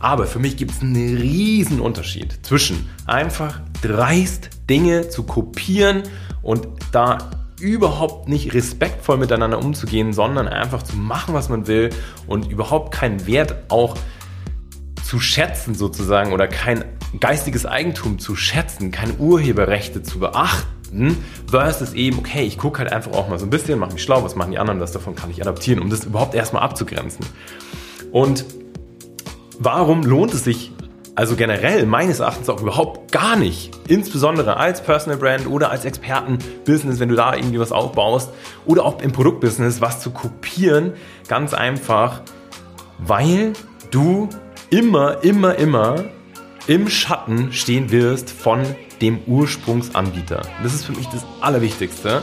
Aber für mich gibt es einen riesen Unterschied zwischen einfach dreist Dinge zu kopieren und da überhaupt nicht respektvoll miteinander umzugehen, sondern einfach zu machen, was man will und überhaupt keinen Wert auch zu schätzen sozusagen oder kein geistiges Eigentum zu schätzen, keine Urheberrechte zu beachten, versus eben, okay, ich gucke halt einfach auch mal so ein bisschen, mache mich schlau, was machen die anderen, was davon kann ich adaptieren, um das überhaupt erstmal abzugrenzen. Und warum lohnt es sich also generell meines Erachtens auch überhaupt gar nicht, insbesondere als Personal Brand oder als Expertenbusiness, wenn du da irgendwie was aufbaust oder auch im Produktbusiness was zu kopieren, ganz einfach, weil du immer, immer, immer im Schatten stehen wirst von dem Ursprungsanbieter. Das ist für mich das Allerwichtigste.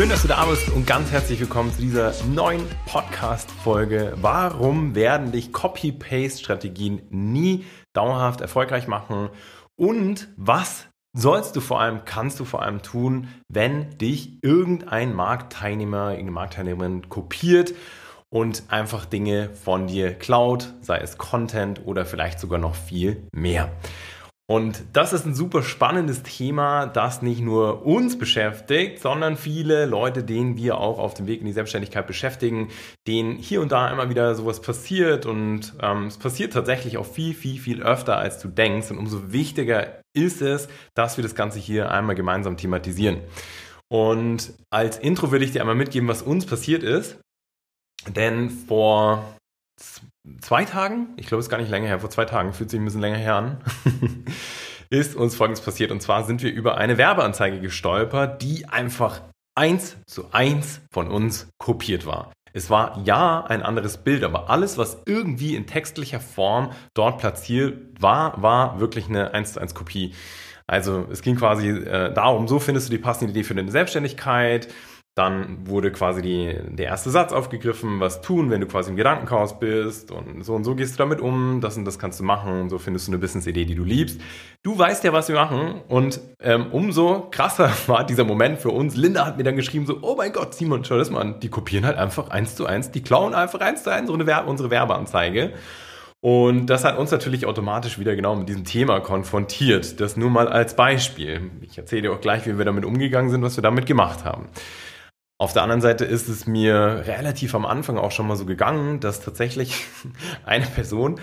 Schön, dass du da bist und ganz herzlich willkommen zu dieser neuen Podcast-Folge. Warum werden dich Copy-Paste-Strategien nie dauerhaft erfolgreich machen? Und was sollst du vor allem, kannst du vor allem tun, wenn dich irgendein Marktteilnehmer, irgendeine Marktteilnehmerin kopiert und einfach Dinge von dir klaut, sei es Content oder vielleicht sogar noch viel mehr. Und das ist ein super spannendes Thema, das nicht nur uns beschäftigt, sondern viele Leute, denen wir auch auf dem Weg in die Selbstständigkeit beschäftigen, denen hier und da immer wieder sowas passiert. Und ähm, es passiert tatsächlich auch viel, viel, viel öfter, als du denkst. Und umso wichtiger ist es, dass wir das Ganze hier einmal gemeinsam thematisieren. Und als Intro würde ich dir einmal mitgeben, was uns passiert ist. Denn vor zwei Tagen, ich glaube, es ist gar nicht länger her, vor zwei Tagen, fühlt sich ein bisschen länger her an, ist uns Folgendes passiert. Und zwar sind wir über eine Werbeanzeige gestolpert, die einfach eins zu eins von uns kopiert war. Es war ja ein anderes Bild, aber alles, was irgendwie in textlicher Form dort platziert war, war wirklich eine 1 zu 1 Kopie. Also es ging quasi äh, darum, so findest du die passende Idee für deine Selbstständigkeit, dann wurde quasi die, der erste Satz aufgegriffen, was tun, wenn du quasi im Gedankenchaos bist und so und so gehst du damit um, das und das kannst du machen und so findest du eine Business-Idee, die du liebst. Du weißt ja, was wir machen und ähm, umso krasser war dieser Moment für uns. Linda hat mir dann geschrieben so, oh mein Gott, Simon, schau das mal an, die kopieren halt einfach eins zu eins, die klauen einfach eins zu eins unsere, Werbe, unsere Werbeanzeige. Und das hat uns natürlich automatisch wieder genau mit diesem Thema konfrontiert. Das nur mal als Beispiel. Ich erzähle dir auch gleich, wie wir damit umgegangen sind, was wir damit gemacht haben. Auf der anderen Seite ist es mir relativ am Anfang auch schon mal so gegangen, dass tatsächlich eine Person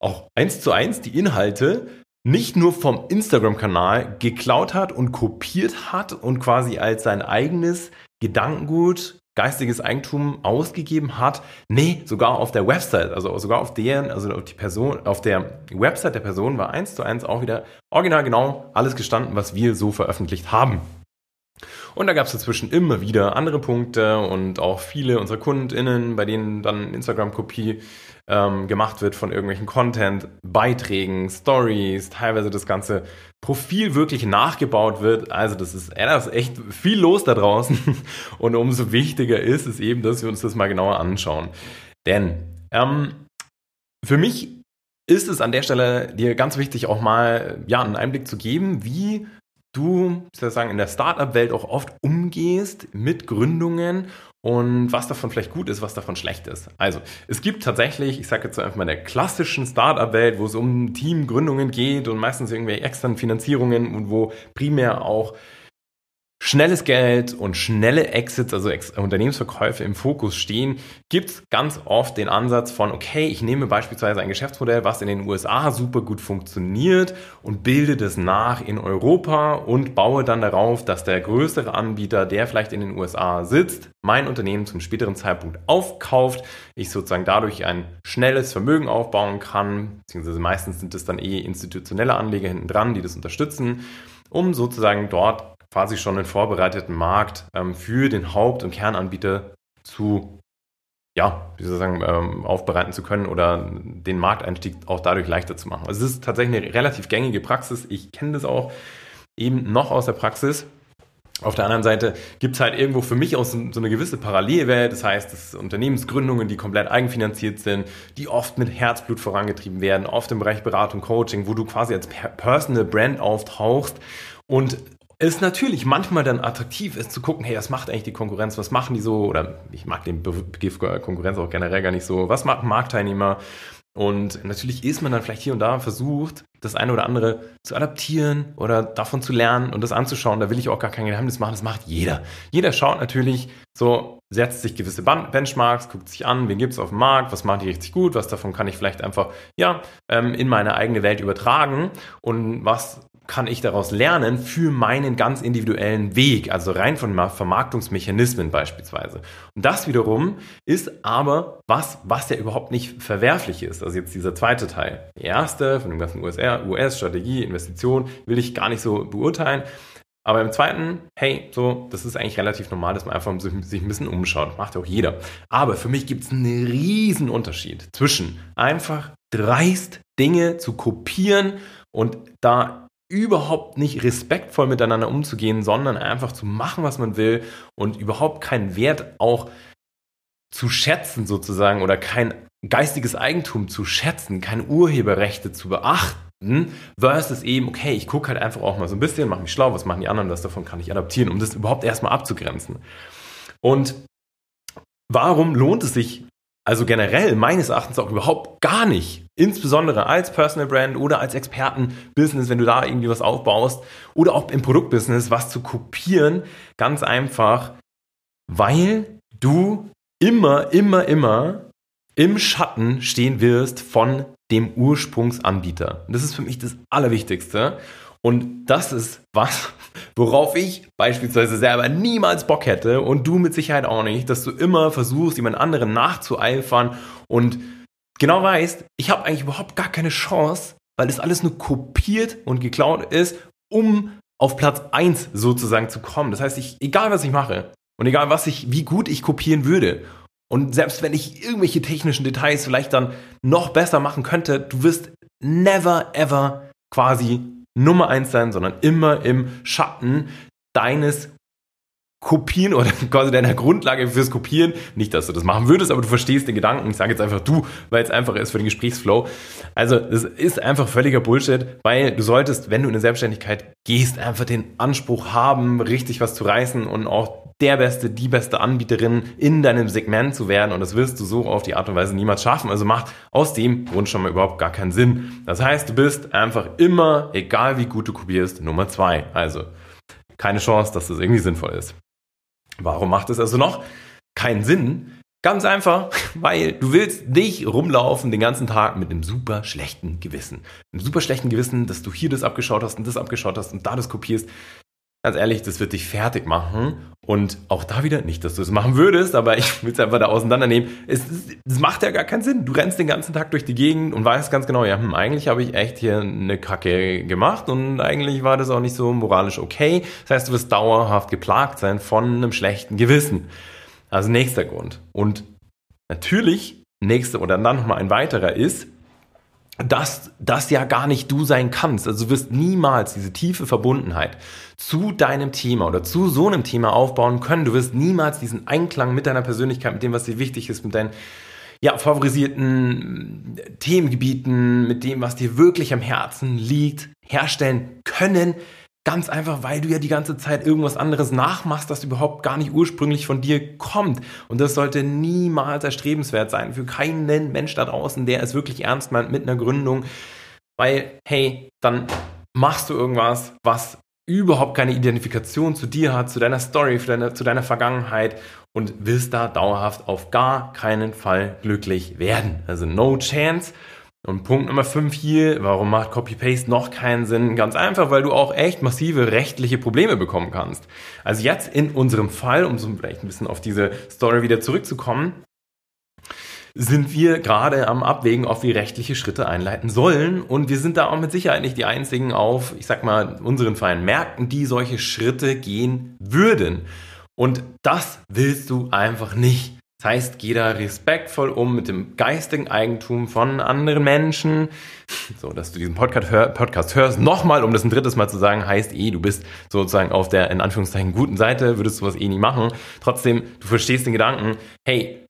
auch eins zu eins die Inhalte nicht nur vom Instagram-Kanal geklaut hat und kopiert hat und quasi als sein eigenes Gedankengut, geistiges Eigentum ausgegeben hat. Nee, sogar auf der Website, also sogar auf deren, also auf die Person, auf der Website der Person war eins zu eins auch wieder original genau alles gestanden, was wir so veröffentlicht haben. Und da gab es dazwischen immer wieder andere Punkte und auch viele unserer KundInnen, bei denen dann Instagram-Kopie ähm, gemacht wird von irgendwelchen Content, Beiträgen, Stories, teilweise das ganze Profil wirklich nachgebaut wird. Also das ist, äh, das ist echt viel los da draußen. Und umso wichtiger ist es eben, dass wir uns das mal genauer anschauen. Denn ähm, für mich ist es an der Stelle dir ganz wichtig, auch mal ja, einen Einblick zu geben, wie du sozusagen in der Startup-Welt auch oft umgehst mit Gründungen und was davon vielleicht gut ist, was davon schlecht ist. Also, es gibt tatsächlich, ich sage jetzt einfach mal in der klassischen Startup-Welt, wo es um Teamgründungen geht und meistens irgendwelche externen Finanzierungen und wo primär auch schnelles Geld und schnelle Exits, also Ex Unternehmensverkäufe im Fokus stehen, gibt es ganz oft den Ansatz von, okay, ich nehme beispielsweise ein Geschäftsmodell, was in den USA super gut funktioniert und bilde das nach in Europa und baue dann darauf, dass der größere Anbieter, der vielleicht in den USA sitzt, mein Unternehmen zum späteren Zeitpunkt aufkauft, ich sozusagen dadurch ein schnelles Vermögen aufbauen kann, beziehungsweise meistens sind es dann eh institutionelle Anleger hinten dran, die das unterstützen, um sozusagen dort quasi schon einen vorbereiteten Markt ähm, für den Haupt- und Kernanbieter zu, ja, wie soll ich sagen, ähm, aufbereiten zu können oder den Markteinstieg auch dadurch leichter zu machen. Also es ist tatsächlich eine relativ gängige Praxis. Ich kenne das auch eben noch aus der Praxis. Auf der anderen Seite gibt es halt irgendwo für mich auch so, eine gewisse Parallelwelt. Das heißt, es Unternehmensgründungen, die komplett eigenfinanziert sind, die oft mit Herzblut vorangetrieben werden, oft im Bereich Beratung, Coaching, wo du quasi als Personal Brand auftauchst und es natürlich manchmal dann attraktiv ist zu gucken, hey, was macht eigentlich die Konkurrenz, was machen die so, oder ich mag den Begriff Konkurrenz auch generell gar nicht so, was machen Marktteilnehmer, und natürlich ist man dann vielleicht hier und da versucht, das eine oder andere zu adaptieren oder davon zu lernen und das anzuschauen. Da will ich auch gar kein Geheimnis machen. Das macht jeder. Jeder schaut natürlich so, setzt sich gewisse Benchmarks, guckt sich an, wen gibt es auf dem Markt, was macht die richtig gut, was davon kann ich vielleicht einfach, ja, ähm, in meine eigene Welt übertragen und was kann ich daraus lernen für meinen ganz individuellen Weg, also rein von Vermarktungsmechanismen beispielsweise. Und das wiederum ist aber was, was ja überhaupt nicht verwerflich ist. Also jetzt dieser zweite Teil. Der erste von dem ganzen US-Strategie, Investition, will ich gar nicht so beurteilen. Aber im zweiten, hey, so, das ist eigentlich relativ normal, dass man einfach sich ein bisschen umschaut. Macht ja auch jeder. Aber für mich gibt es einen riesen Unterschied zwischen einfach dreist Dinge zu kopieren und da überhaupt nicht respektvoll miteinander umzugehen, sondern einfach zu machen, was man will und überhaupt keinen Wert auch zu schätzen sozusagen oder kein geistiges Eigentum zu schätzen, keine Urheberrechte zu beachten, versus eben, okay, ich gucke halt einfach auch mal so ein bisschen, mache mich schlau, was machen die anderen, das davon kann ich adaptieren, um das überhaupt erstmal abzugrenzen. Und warum lohnt es sich also generell meines Erachtens auch überhaupt gar nicht. Insbesondere als Personal Brand oder als Expertenbusiness, wenn du da irgendwie was aufbaust oder auch im Produktbusiness was zu kopieren. Ganz einfach, weil du immer, immer, immer im Schatten stehen wirst von dem Ursprungsanbieter. das ist für mich das Allerwichtigste. Und das ist was, worauf ich beispielsweise selber niemals Bock hätte und du mit Sicherheit auch nicht, dass du immer versuchst, jemand anderen nachzueifern und genau weißt, ich habe eigentlich überhaupt gar keine Chance, weil das alles nur kopiert und geklaut ist, um auf Platz 1 sozusagen zu kommen. Das heißt, ich, egal was ich mache und egal was ich, wie gut ich kopieren würde und selbst wenn ich irgendwelche technischen Details vielleicht dann noch besser machen könnte, du wirst never ever quasi Nummer eins sein, sondern immer im Schatten deines Kopieren oder quasi deiner Grundlage fürs Kopieren. Nicht, dass du das machen würdest, aber du verstehst den Gedanken. Ich sage jetzt einfach du, weil es einfacher ist für den Gesprächsflow. Also, das ist einfach völliger Bullshit, weil du solltest, wenn du in eine Selbstständigkeit gehst, einfach den Anspruch haben, richtig was zu reißen und auch der beste, die beste Anbieterin in deinem Segment zu werden und das wirst du so auf die Art und Weise niemals schaffen. Also macht aus dem Grund schon mal überhaupt gar keinen Sinn. Das heißt, du bist einfach immer, egal wie gut du kopierst, Nummer zwei. Also keine Chance, dass das irgendwie sinnvoll ist. Warum macht es also noch keinen Sinn? Ganz einfach, weil du willst nicht rumlaufen den ganzen Tag mit einem super schlechten Gewissen. Einem super schlechten Gewissen, dass du hier das abgeschaut hast und das abgeschaut hast und da das kopierst ganz ehrlich, das wird dich fertig machen. Und auch da wieder, nicht, dass du es machen würdest, aber ich will es einfach da auseinandernehmen. Es, es macht ja gar keinen Sinn. Du rennst den ganzen Tag durch die Gegend und weißt ganz genau, ja, hm, eigentlich habe ich echt hier eine Kacke gemacht und eigentlich war das auch nicht so moralisch okay. Das heißt, du wirst dauerhaft geplagt sein von einem schlechten Gewissen. Also nächster Grund. Und natürlich, nächster oder dann nochmal ein weiterer ist, dass das ja gar nicht du sein kannst. Also du wirst niemals diese tiefe Verbundenheit zu deinem Thema oder zu so einem Thema aufbauen können. Du wirst niemals diesen Einklang mit deiner Persönlichkeit, mit dem, was dir wichtig ist, mit deinen ja, favorisierten Themengebieten, mit dem, was dir wirklich am Herzen liegt, herstellen können, Ganz einfach, weil du ja die ganze Zeit irgendwas anderes nachmachst, das überhaupt gar nicht ursprünglich von dir kommt. Und das sollte niemals erstrebenswert sein für keinen Mensch da draußen, der es wirklich ernst meint mit einer Gründung. Weil, hey, dann machst du irgendwas, was überhaupt keine Identifikation zu dir hat, zu deiner Story, deine, zu deiner Vergangenheit und wirst da dauerhaft auf gar keinen Fall glücklich werden. Also no chance. Und Punkt Nummer 5 hier, warum macht Copy-Paste noch keinen Sinn? Ganz einfach, weil du auch echt massive rechtliche Probleme bekommen kannst. Also jetzt in unserem Fall, um so vielleicht ein bisschen auf diese Story wieder zurückzukommen, sind wir gerade am Abwägen, ob wir rechtliche Schritte einleiten sollen. Und wir sind da auch mit Sicherheit nicht die einzigen auf, ich sag mal, unseren freien Märkten, die solche Schritte gehen würden. Und das willst du einfach nicht. Heißt, geh da respektvoll um mit dem geistigen Eigentum von anderen Menschen. So, dass du diesen Podcast, hör, Podcast hörst, nochmal, um das ein drittes Mal zu sagen, heißt eh, du bist sozusagen auf der, in Anführungszeichen, guten Seite, würdest du was eh nie machen. Trotzdem, du verstehst den Gedanken, hey,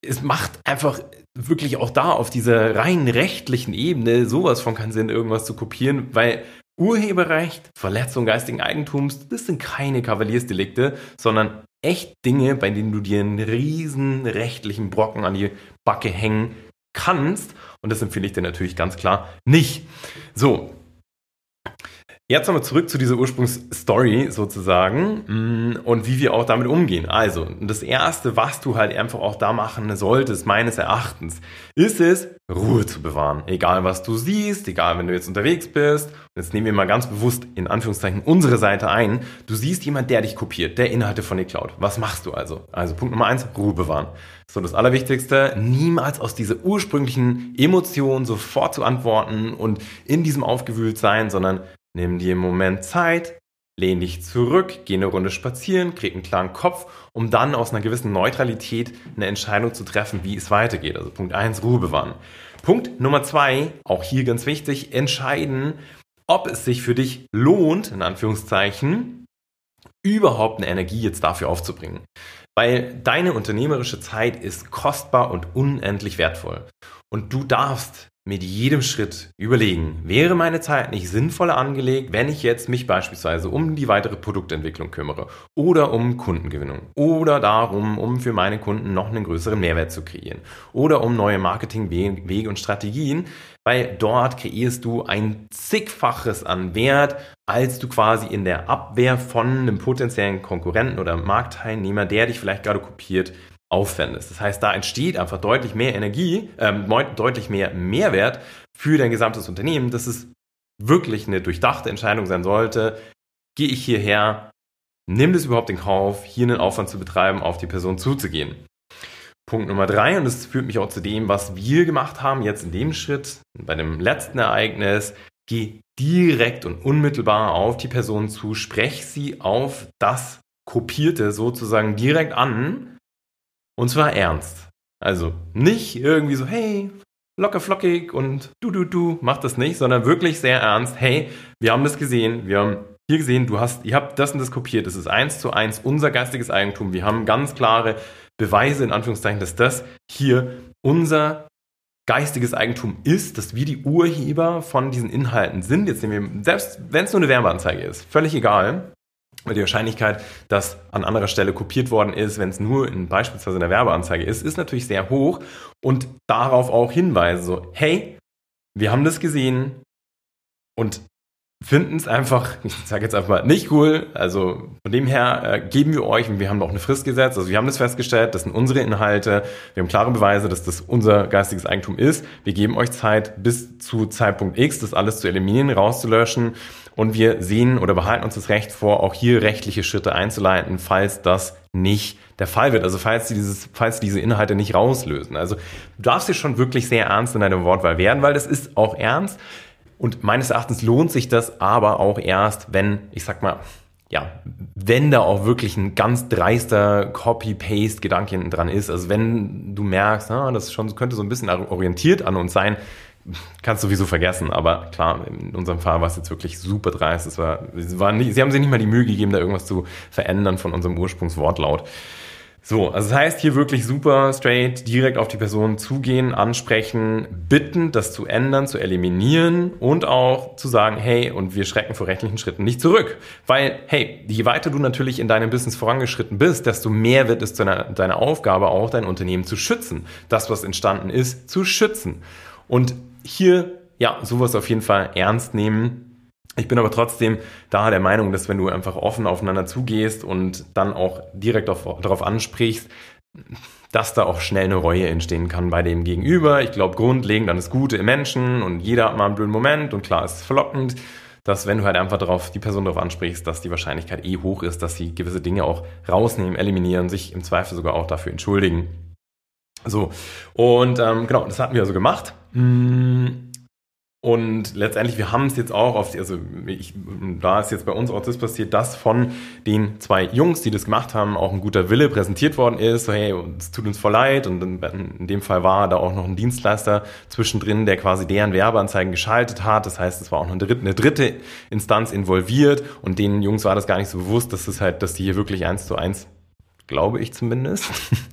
es macht einfach wirklich auch da auf dieser rein rechtlichen Ebene sowas von keinen Sinn, irgendwas zu kopieren, weil Urheberrecht, Verletzung geistigen Eigentums, das sind keine Kavaliersdelikte, sondern echt Dinge, bei denen du dir einen riesen rechtlichen Brocken an die Backe hängen kannst. Und das empfehle ich dir natürlich ganz klar nicht. So, Jetzt nochmal zurück zu dieser Ursprungsstory sozusagen mm, und wie wir auch damit umgehen. Also, das Erste, was du halt einfach auch da machen solltest, meines Erachtens, ist es, Ruhe zu bewahren. Egal, was du siehst, egal, wenn du jetzt unterwegs bist. Jetzt nehmen wir mal ganz bewusst in Anführungszeichen unsere Seite ein. Du siehst jemand, der dich kopiert, der Inhalte von dir klaut. Was machst du also? Also Punkt Nummer eins, Ruhe bewahren. So, das Allerwichtigste, niemals aus dieser ursprünglichen Emotion sofort zu antworten und in diesem aufgewühlt sein, sondern Nimm dir einen Moment Zeit, lehn dich zurück, geh eine Runde spazieren, krieg einen klaren Kopf, um dann aus einer gewissen Neutralität eine Entscheidung zu treffen, wie es weitergeht. Also Punkt eins Ruhe bewahren. Punkt Nummer zwei, auch hier ganz wichtig, entscheiden, ob es sich für dich lohnt, in Anführungszeichen, überhaupt eine Energie jetzt dafür aufzubringen. Weil deine unternehmerische Zeit ist kostbar und unendlich wertvoll. Und du darfst mit jedem Schritt überlegen, wäre meine Zeit nicht sinnvoller angelegt, wenn ich jetzt mich beispielsweise um die weitere Produktentwicklung kümmere oder um Kundengewinnung oder darum, um für meine Kunden noch einen größeren Mehrwert zu kreieren oder um neue Marketingwege und Strategien, weil dort kreierst du ein zigfaches an Wert, als du quasi in der Abwehr von einem potenziellen Konkurrenten oder Marktteilnehmer, der dich vielleicht gerade kopiert, aufwendest. Das heißt, da entsteht einfach deutlich mehr Energie, ähm, deutlich mehr Mehrwert für dein gesamtes Unternehmen, dass es wirklich eine durchdachte Entscheidung sein sollte. Gehe ich hierher, nimm das überhaupt in Kauf, hier einen Aufwand zu betreiben, auf die Person zuzugehen. Punkt Nummer drei, und das führt mich auch zu dem, was wir gemacht haben, jetzt in dem Schritt, bei dem letzten Ereignis, geh direkt und unmittelbar auf die Person zu, sprech sie auf das Kopierte sozusagen direkt an und zwar ernst. Also nicht irgendwie so, hey, locker flockig und du, du, du, mach das nicht, sondern wirklich sehr ernst. Hey, wir haben das gesehen, wir haben hier gesehen, du hast, ihr habt das und das kopiert. Das ist eins zu eins unser geistiges Eigentum. Wir haben ganz klare Beweise, in Anführungszeichen, dass das hier unser geistiges Eigentum ist, dass wir die Urheber von diesen Inhalten sind. Jetzt nehmen wir, selbst wenn es nur eine Werbeanzeige ist, völlig egal. Weil die Wahrscheinlichkeit, dass an anderer Stelle kopiert worden ist, wenn es nur in beispielsweise einer Werbeanzeige ist, ist natürlich sehr hoch. Und darauf auch Hinweise, so, hey, wir haben das gesehen und finden es einfach, ich sage jetzt einfach mal, nicht cool. Also von dem her äh, geben wir euch, und wir haben auch eine Frist gesetzt, also wir haben das festgestellt, das sind unsere Inhalte, wir haben klare Beweise, dass das unser geistiges Eigentum ist. Wir geben euch Zeit bis zu Zeitpunkt X, das alles zu eliminieren, rauszulöschen und wir sehen oder behalten uns das Recht vor, auch hier rechtliche Schritte einzuleiten, falls das nicht der Fall wird. Also falls, dieses, falls diese Inhalte nicht rauslösen. Also du darfst dir schon wirklich sehr ernst in deiner Wortwahl werden, weil das ist auch ernst. Und meines Erachtens lohnt sich das aber auch erst, wenn, ich sag mal, ja, wenn da auch wirklich ein ganz dreister Copy-Paste-Gedanke dran ist, also wenn du merkst, ah, das schon könnte so ein bisschen orientiert an uns sein, kannst du sowieso vergessen. Aber klar, in unserem Fall war es jetzt wirklich super dreist. Es war, es war nicht, sie haben sich nicht mal die Mühe gegeben, da irgendwas zu verändern von unserem Ursprungswortlaut. So, also das heißt hier wirklich super straight, direkt auf die Person zugehen, ansprechen, bitten, das zu ändern, zu eliminieren und auch zu sagen, hey, und wir schrecken vor rechtlichen Schritten nicht zurück. Weil, hey, je weiter du natürlich in deinem Business vorangeschritten bist, desto mehr wird es deine, deine Aufgabe auch, dein Unternehmen zu schützen. Das, was entstanden ist, zu schützen. Und hier, ja, sowas auf jeden Fall ernst nehmen. Ich bin aber trotzdem da der Meinung, dass wenn du einfach offen aufeinander zugehst und dann auch direkt auf, darauf ansprichst, dass da auch schnell eine Reue entstehen kann bei dem Gegenüber. Ich glaube, grundlegend an das Gute im Menschen und jeder hat mal einen blöden Moment und klar ist es verlockend, dass wenn du halt einfach darauf, die Person darauf ansprichst, dass die Wahrscheinlichkeit eh hoch ist, dass sie gewisse Dinge auch rausnehmen, eliminieren, sich im Zweifel sogar auch dafür entschuldigen. So, und ähm, genau, das hatten wir also gemacht. Mm. Und letztendlich, wir haben es jetzt auch auf, also ich, da ist jetzt bei uns auch das passiert, dass von den zwei Jungs, die das gemacht haben, auch ein guter Wille präsentiert worden ist. So, hey, es tut uns voll leid. Und in dem Fall war da auch noch ein Dienstleister zwischendrin, der quasi deren Werbeanzeigen geschaltet hat. Das heißt, es war auch noch eine dritte, eine dritte Instanz involviert. Und den Jungs war das gar nicht so bewusst, dass es halt, dass die hier wirklich eins zu eins, glaube ich zumindest,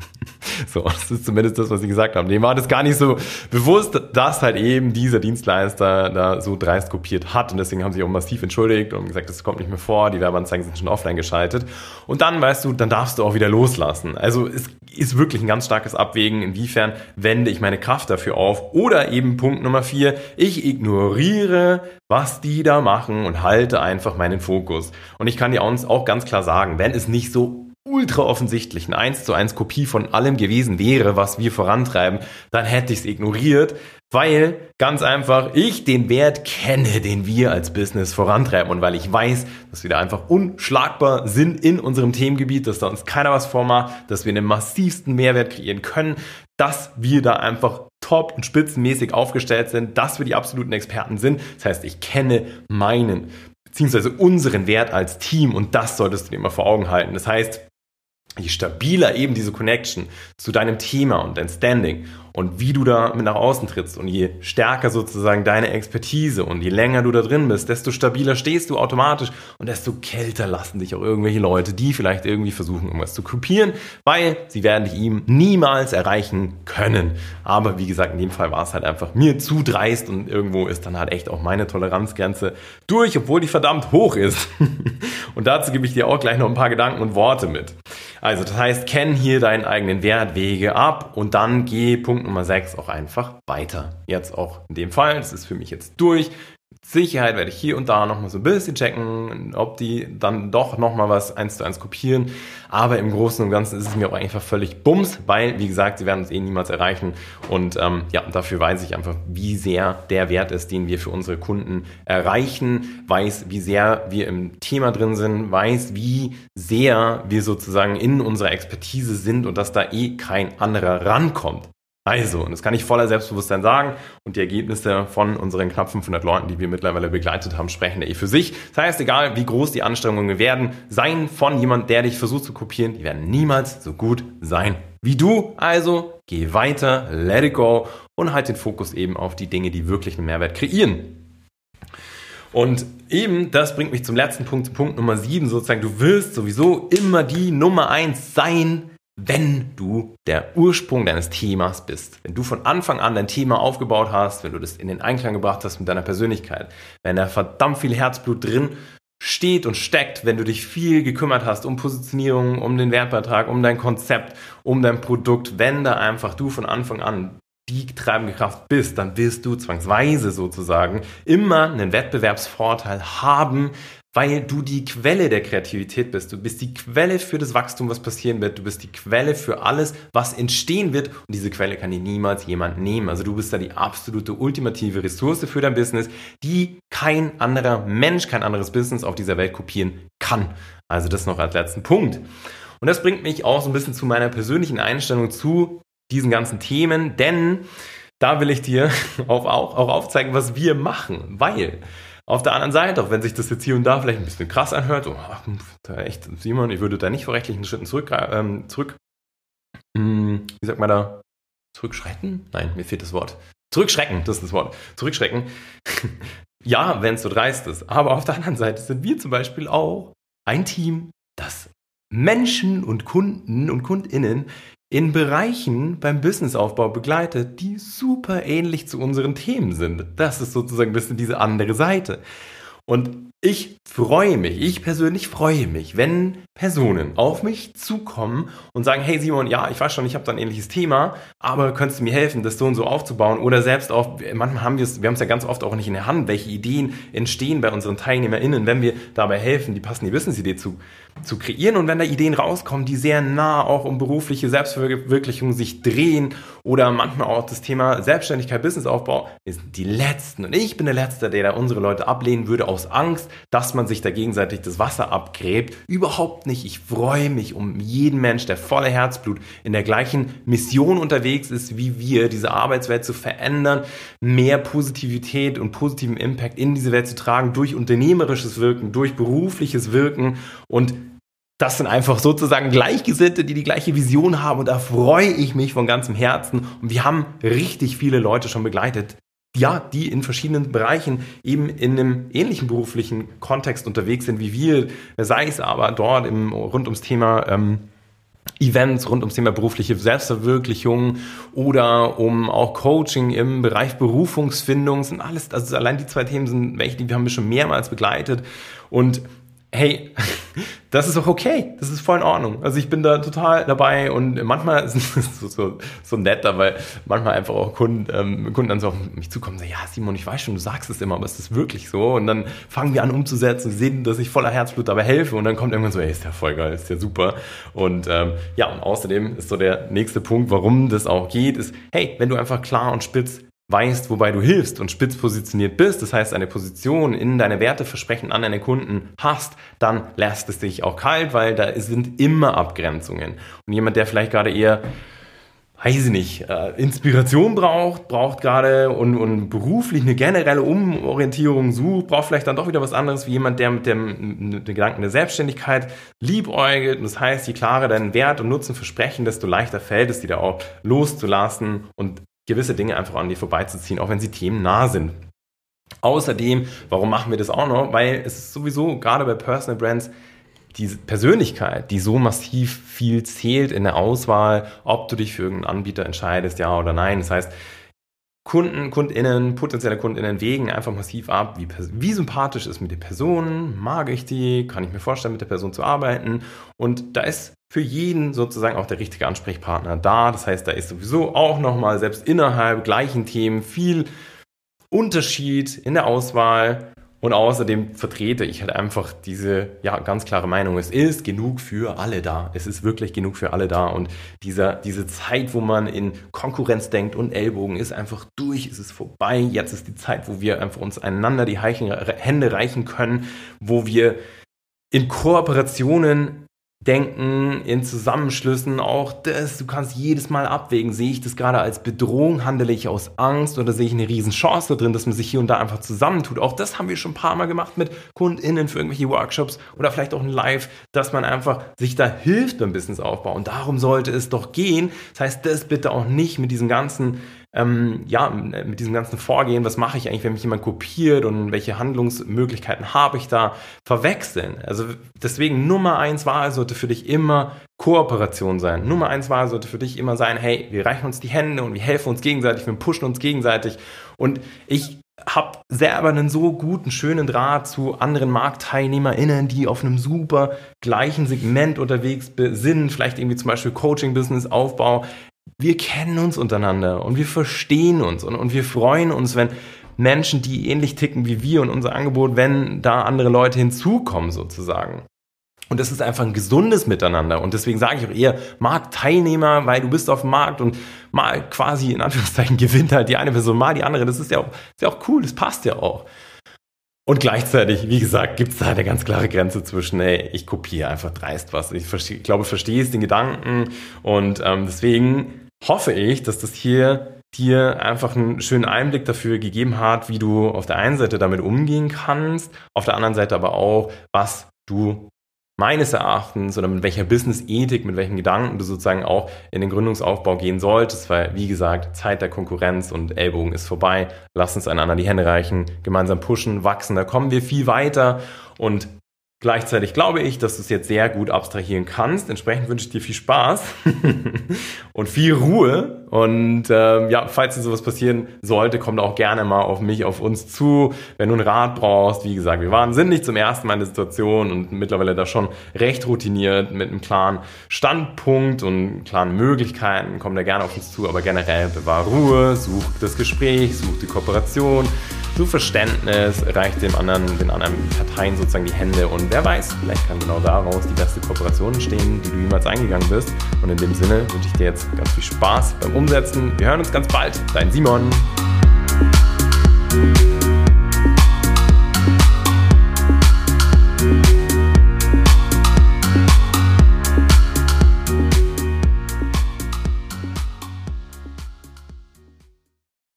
So, das ist zumindest das, was sie gesagt haben. Dem war das gar nicht so bewusst, dass halt eben dieser Dienstleister da so dreist kopiert hat. Und deswegen haben sie auch massiv entschuldigt und gesagt, das kommt nicht mehr vor, die Werbeanzeigen sind schon offline geschaltet. Und dann, weißt du, dann darfst du auch wieder loslassen. Also es ist wirklich ein ganz starkes Abwägen, inwiefern wende ich meine Kraft dafür auf. Oder eben Punkt Nummer vier, ich ignoriere, was die da machen und halte einfach meinen Fokus. Und ich kann dir auch ganz klar sagen, wenn es nicht so ultra offensichtlich eine 1 zu 1 Kopie von allem gewesen wäre, was wir vorantreiben, dann hätte ich es ignoriert, weil ganz einfach ich den Wert kenne, den wir als Business vorantreiben und weil ich weiß, dass wir da einfach unschlagbar sind in unserem Themengebiet, dass da uns keiner was vormacht, dass wir einen massivsten Mehrwert kreieren können, dass wir da einfach top und spitzenmäßig aufgestellt sind, dass wir die absoluten Experten sind. Das heißt, ich kenne meinen beziehungsweise unseren Wert als Team und das solltest du dir immer vor Augen halten. Das heißt, je stabiler eben diese Connection zu deinem Thema und dein Standing und wie du da mit nach außen trittst und je stärker sozusagen deine Expertise und je länger du da drin bist, desto stabiler stehst du automatisch und desto kälter lassen dich auch irgendwelche Leute, die vielleicht irgendwie versuchen, irgendwas zu kopieren, weil sie werden dich ihm niemals erreichen können. Aber wie gesagt, in dem Fall war es halt einfach mir zu dreist und irgendwo ist dann halt echt auch meine Toleranzgrenze durch, obwohl die verdammt hoch ist. und dazu gebe ich dir auch gleich noch ein paar Gedanken und Worte mit. Also das heißt, kenn hier deinen eigenen Wert, wege ab und dann geh Punkt Nummer 6 auch einfach weiter. Jetzt auch in dem Fall, das ist für mich jetzt durch. Sicherheit werde ich hier und da nochmal so ein bisschen checken, ob die dann doch nochmal was eins zu eins kopieren. Aber im Großen und Ganzen ist es mir auch einfach völlig bums, weil, wie gesagt, sie werden uns eh niemals erreichen. Und ähm, ja, dafür weiß ich einfach, wie sehr der Wert ist, den wir für unsere Kunden erreichen, weiß, wie sehr wir im Thema drin sind, weiß, wie sehr wir sozusagen in unserer Expertise sind und dass da eh kein anderer rankommt. Also, und das kann ich voller Selbstbewusstsein sagen. Und die Ergebnisse von unseren knapp 500 Leuten, die wir mittlerweile begleitet haben, sprechen da eh für sich. Das heißt, egal wie groß die Anstrengungen werden, sein von jemand, der dich versucht zu kopieren, die werden niemals so gut sein wie du. Also, geh weiter, let it go und halt den Fokus eben auf die Dinge, die wirklich einen Mehrwert kreieren. Und eben, das bringt mich zum letzten Punkt, Punkt Nummer 7, sozusagen, du wirst sowieso immer die Nummer 1 sein, wenn du der Ursprung deines Themas bist. Wenn du von Anfang an dein Thema aufgebaut hast, wenn du das in den Einklang gebracht hast mit deiner Persönlichkeit, wenn da verdammt viel Herzblut drin steht und steckt, wenn du dich viel gekümmert hast um Positionierung, um den Wertbeitrag, um dein Konzept, um dein Produkt, wenn da einfach du von Anfang an die treibende Kraft bist, dann wirst du zwangsweise sozusagen immer einen Wettbewerbsvorteil haben, weil du die Quelle der Kreativität bist. Du bist die Quelle für das Wachstum, was passieren wird. Du bist die Quelle für alles, was entstehen wird. Und diese Quelle kann dir niemals jemand nehmen. Also du bist da die absolute ultimative Ressource für dein Business, die kein anderer Mensch, kein anderes Business auf dieser Welt kopieren kann. Also das noch als letzten Punkt. Und das bringt mich auch so ein bisschen zu meiner persönlichen Einstellung zu diesen ganzen Themen, denn da will ich dir auch, auch, aufzeigen, was wir machen, weil auf der anderen Seite, auch wenn sich das jetzt hier und da vielleicht ein bisschen krass anhört, oh, da echt, Simon, ich würde da nicht vor rechtlichen Schritten zurück, ähm, zurück, hm, wie sagt man da, zurückschreiten? Nein, mir fehlt das Wort. Zurückschrecken, das ist das Wort. Zurückschrecken. ja, wenn es so dreist ist. Aber auf der anderen Seite sind wir zum Beispiel auch ein Team, das Menschen und Kunden und Kundinnen in Bereichen beim Businessaufbau begleitet, die super ähnlich zu unseren Themen sind. Das ist sozusagen ein bisschen diese andere Seite. Und ich freue mich, ich persönlich freue mich, wenn Personen auf mich zukommen und sagen, hey Simon, ja, ich weiß schon, ich habe da ein ähnliches Thema, aber könntest du mir helfen, das so und so aufzubauen? Oder selbst auch, manchmal haben wir es, wir haben es ja ganz oft auch nicht in der Hand, welche Ideen entstehen bei unseren TeilnehmerInnen, wenn wir dabei helfen, die passende Business-Idee zu zu kreieren. Und wenn da Ideen rauskommen, die sehr nah auch um berufliche Selbstverwirklichung sich drehen oder manchmal auch das Thema Selbstständigkeit, Businessaufbau, wir sind die Letzten. Und ich bin der Letzte, der da unsere Leute ablehnen würde aus Angst, dass man sich da gegenseitig das Wasser abgräbt. Überhaupt nicht. Ich freue mich um jeden Mensch, der voller Herzblut in der gleichen Mission unterwegs ist wie wir, diese Arbeitswelt zu verändern, mehr Positivität und positiven Impact in diese Welt zu tragen durch unternehmerisches Wirken, durch berufliches Wirken und das sind einfach sozusagen Gleichgesinnte, die die gleiche Vision haben und da freue ich mich von ganzem Herzen. Und wir haben richtig viele Leute schon begleitet, ja, die in verschiedenen Bereichen eben in einem ähnlichen beruflichen Kontext unterwegs sind wie wir, sei es aber dort im, rund ums Thema ähm, Events rund ums Thema berufliche Selbstverwirklichung oder um auch Coaching im Bereich Berufungsfindung. Sind alles, also allein die zwei Themen sind welche, die wir haben wir schon mehrmals begleitet. Und hey, das ist auch okay, das ist voll in Ordnung. Also ich bin da total dabei und manchmal ist es so, so, so nett, weil manchmal einfach auch Kunden, ähm, Kunden dann so auf mich zukommen und sagen, ja Simon, ich weiß schon, du sagst es immer, aber ist das wirklich so? Und dann fangen wir an umzusetzen, sehen, dass ich voller Herzblut dabei helfe und dann kommt irgendwann so, ey, ist ja voll geil, ist ja super. Und ähm, ja, und außerdem ist so der nächste Punkt, warum das auch geht, ist, hey, wenn du einfach klar und spitz weißt, wobei du hilfst und spitz positioniert bist, das heißt eine Position in deine Werteversprechen an deine Kunden hast, dann lässt es dich auch kalt, weil da sind immer Abgrenzungen. Und jemand, der vielleicht gerade eher weiß ich nicht, äh, Inspiration braucht, braucht gerade und, und beruflich eine generelle Umorientierung sucht, braucht vielleicht dann doch wieder was anderes wie jemand, der mit dem, mit dem Gedanken der Selbstständigkeit liebäugelt. Und das heißt, je klarer dein Wert und Nutzen versprechen, desto leichter fällt es, die da auch loszulassen und gewisse Dinge einfach an dir vorbeizuziehen, auch wenn sie themennah sind. Außerdem, warum machen wir das auch noch? Weil es ist sowieso gerade bei Personal Brands diese Persönlichkeit, die so massiv viel zählt in der Auswahl, ob du dich für irgendeinen Anbieter entscheidest, ja oder nein. Das heißt, Kunden, KundInnen, potenzielle KundInnen wägen einfach massiv ab, wie, wie sympathisch ist mit der Person, mag ich die, kann ich mir vorstellen, mit der Person zu arbeiten. Und da ist für jeden sozusagen auch der richtige Ansprechpartner da. Das heißt, da ist sowieso auch nochmal selbst innerhalb gleichen Themen viel Unterschied in der Auswahl. Und außerdem vertrete ich halt einfach diese ja, ganz klare Meinung. Es ist genug für alle da. Es ist wirklich genug für alle da. Und dieser, diese Zeit, wo man in Konkurrenz denkt und Ellbogen, ist einfach durch. Es ist vorbei. Jetzt ist die Zeit, wo wir einfach uns einander die Hände reichen können, wo wir in Kooperationen Denken, in Zusammenschlüssen, auch das, du kannst jedes Mal abwägen, sehe ich das gerade als Bedrohung, handele ich aus Angst oder sehe ich eine Riesenchance da drin, dass man sich hier und da einfach zusammentut. Auch das haben wir schon ein paar Mal gemacht mit KundInnen für irgendwelche Workshops oder vielleicht auch ein Live, dass man einfach sich da hilft beim Businessaufbau. Und darum sollte es doch gehen. Das heißt, das bitte auch nicht mit diesen ganzen ähm, ja, mit diesem ganzen Vorgehen, was mache ich eigentlich, wenn mich jemand kopiert und welche Handlungsmöglichkeiten habe ich da, verwechseln. Also deswegen Nummer eins Wahl sollte für dich immer Kooperation sein. Nummer eins Wahl sollte für dich immer sein, hey, wir reichen uns die Hände und wir helfen uns gegenseitig, wir pushen uns gegenseitig. Und ich habe selber einen so guten, schönen Draht zu anderen MarktteilnehmerInnen, die auf einem super gleichen Segment unterwegs sind, vielleicht irgendwie zum Beispiel Coaching-Business, Aufbau wir kennen uns untereinander und wir verstehen uns und, und wir freuen uns, wenn Menschen, die ähnlich ticken wie wir und unser Angebot, wenn da andere Leute hinzukommen sozusagen. Und das ist einfach ein gesundes Miteinander. Und deswegen sage ich auch eher Marktteilnehmer, weil du bist auf dem Markt und mal quasi in Anführungszeichen gewinnt halt die eine Person, mal die andere. Das ist ja auch, ist ja auch cool, das passt ja auch. Und gleichzeitig, wie gesagt, gibt es da eine ganz klare Grenze zwischen, ey, ich kopiere einfach dreist was. Ich, versteh, ich glaube, verstehst den Gedanken und ähm, deswegen hoffe ich, dass das hier dir einfach einen schönen Einblick dafür gegeben hat, wie du auf der einen Seite damit umgehen kannst, auf der anderen Seite aber auch, was du meines Erachtens oder mit welcher Business-Ethik, mit welchen Gedanken du sozusagen auch in den Gründungsaufbau gehen solltest, weil, wie gesagt, Zeit der Konkurrenz und Ellbogen ist vorbei. Lass uns einander die Hände reichen, gemeinsam pushen, wachsen, da kommen wir viel weiter und Gleichzeitig glaube ich, dass du es jetzt sehr gut abstrahieren kannst. Entsprechend wünsche ich dir viel Spaß und viel Ruhe. Und ähm, ja, falls dir sowas passieren sollte, komm auch gerne mal auf mich, auf uns zu. Wenn du einen Rat brauchst, wie gesagt, wir waren sind nicht zum ersten Mal in der Situation und mittlerweile da schon recht routiniert mit einem klaren Standpunkt und klaren Möglichkeiten. Komm da gerne auf uns zu, aber generell bewahr Ruhe, such das Gespräch, such die Kooperation zu Verständnis, reicht dem anderen, den anderen Parteien sozusagen die Hände und wer weiß, vielleicht kann genau daraus die beste Kooperation entstehen, die du jemals eingegangen bist. Und in dem Sinne wünsche ich dir jetzt ganz viel Spaß beim Umsetzen. Wir hören uns ganz bald. Dein Simon.